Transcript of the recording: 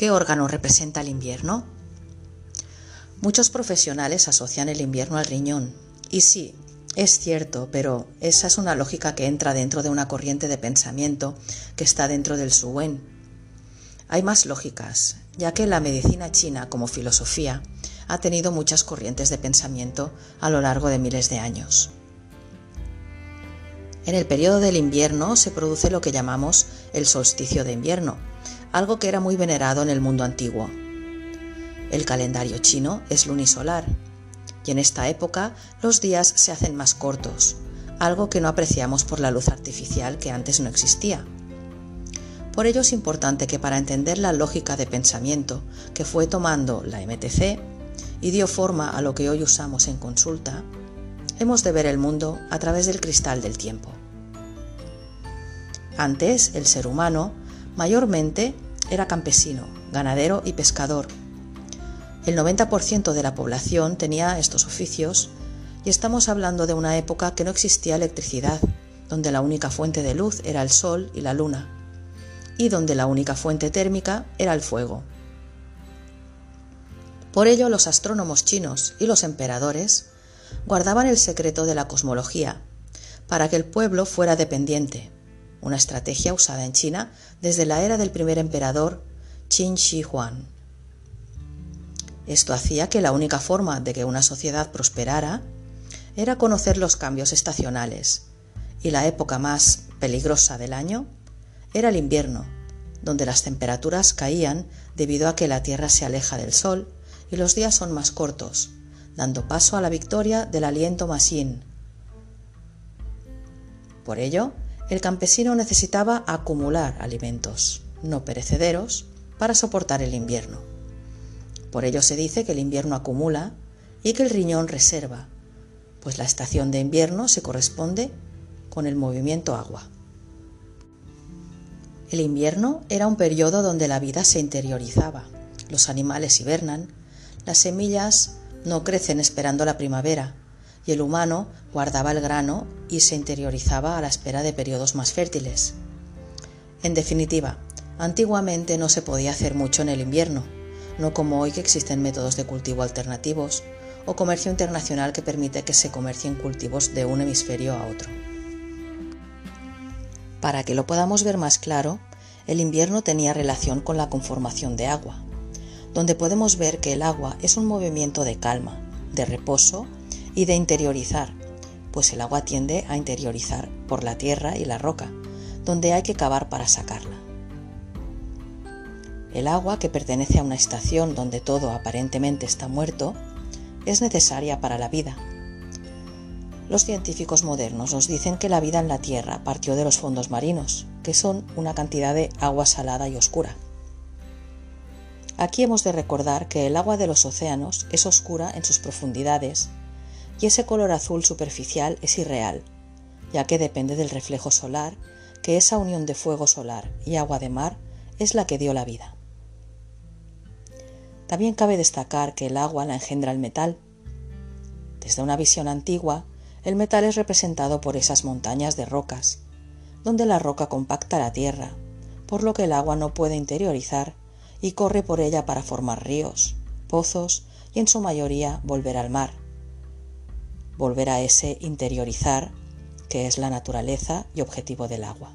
¿Qué órgano representa el invierno? Muchos profesionales asocian el invierno al riñón. Y sí, es cierto, pero esa es una lógica que entra dentro de una corriente de pensamiento que está dentro del Suwen. Hay más lógicas, ya que la medicina china como filosofía ha tenido muchas corrientes de pensamiento a lo largo de miles de años. En el periodo del invierno se produce lo que llamamos el solsticio de invierno, algo que era muy venerado en el mundo antiguo. El calendario chino es lunisolar y en esta época los días se hacen más cortos, algo que no apreciamos por la luz artificial que antes no existía. Por ello es importante que para entender la lógica de pensamiento que fue tomando la MTC y dio forma a lo que hoy usamos en consulta, hemos de ver el mundo a través del cristal del tiempo. Antes, el ser humano mayormente era campesino, ganadero y pescador. El 90% de la población tenía estos oficios y estamos hablando de una época que no existía electricidad, donde la única fuente de luz era el sol y la luna, y donde la única fuente térmica era el fuego. Por ello los astrónomos chinos y los emperadores guardaban el secreto de la cosmología, para que el pueblo fuera dependiente, una estrategia usada en China desde la era del primer emperador Qin Shi Huang. Esto hacía que la única forma de que una sociedad prosperara era conocer los cambios estacionales, y la época más peligrosa del año era el invierno, donde las temperaturas caían debido a que la Tierra se aleja del Sol y los días son más cortos, dando paso a la victoria del aliento masín. Por ello, el campesino necesitaba acumular alimentos, no perecederos, para soportar el invierno. Por ello se dice que el invierno acumula y que el riñón reserva, pues la estación de invierno se corresponde con el movimiento agua. El invierno era un periodo donde la vida se interiorizaba, los animales hibernan, las semillas no crecen esperando la primavera, y el humano guardaba el grano y se interiorizaba a la espera de periodos más fértiles. En definitiva, antiguamente no se podía hacer mucho en el invierno, no como hoy que existen métodos de cultivo alternativos o comercio internacional que permite que se comercien cultivos de un hemisferio a otro. Para que lo podamos ver más claro, el invierno tenía relación con la conformación de agua, donde podemos ver que el agua es un movimiento de calma, de reposo y de interiorizar, pues el agua tiende a interiorizar por la tierra y la roca, donde hay que cavar para sacarla. El agua, que pertenece a una estación donde todo aparentemente está muerto, es necesaria para la vida. Los científicos modernos nos dicen que la vida en la Tierra partió de los fondos marinos, que son una cantidad de agua salada y oscura. Aquí hemos de recordar que el agua de los océanos es oscura en sus profundidades y ese color azul superficial es irreal, ya que depende del reflejo solar, que esa unión de fuego solar y agua de mar es la que dio la vida. También cabe destacar que el agua la engendra el metal. Desde una visión antigua, el metal es representado por esas montañas de rocas, donde la roca compacta la tierra, por lo que el agua no puede interiorizar y corre por ella para formar ríos, pozos y en su mayoría volver al mar volver a ese interiorizar que es la naturaleza y objetivo del agua.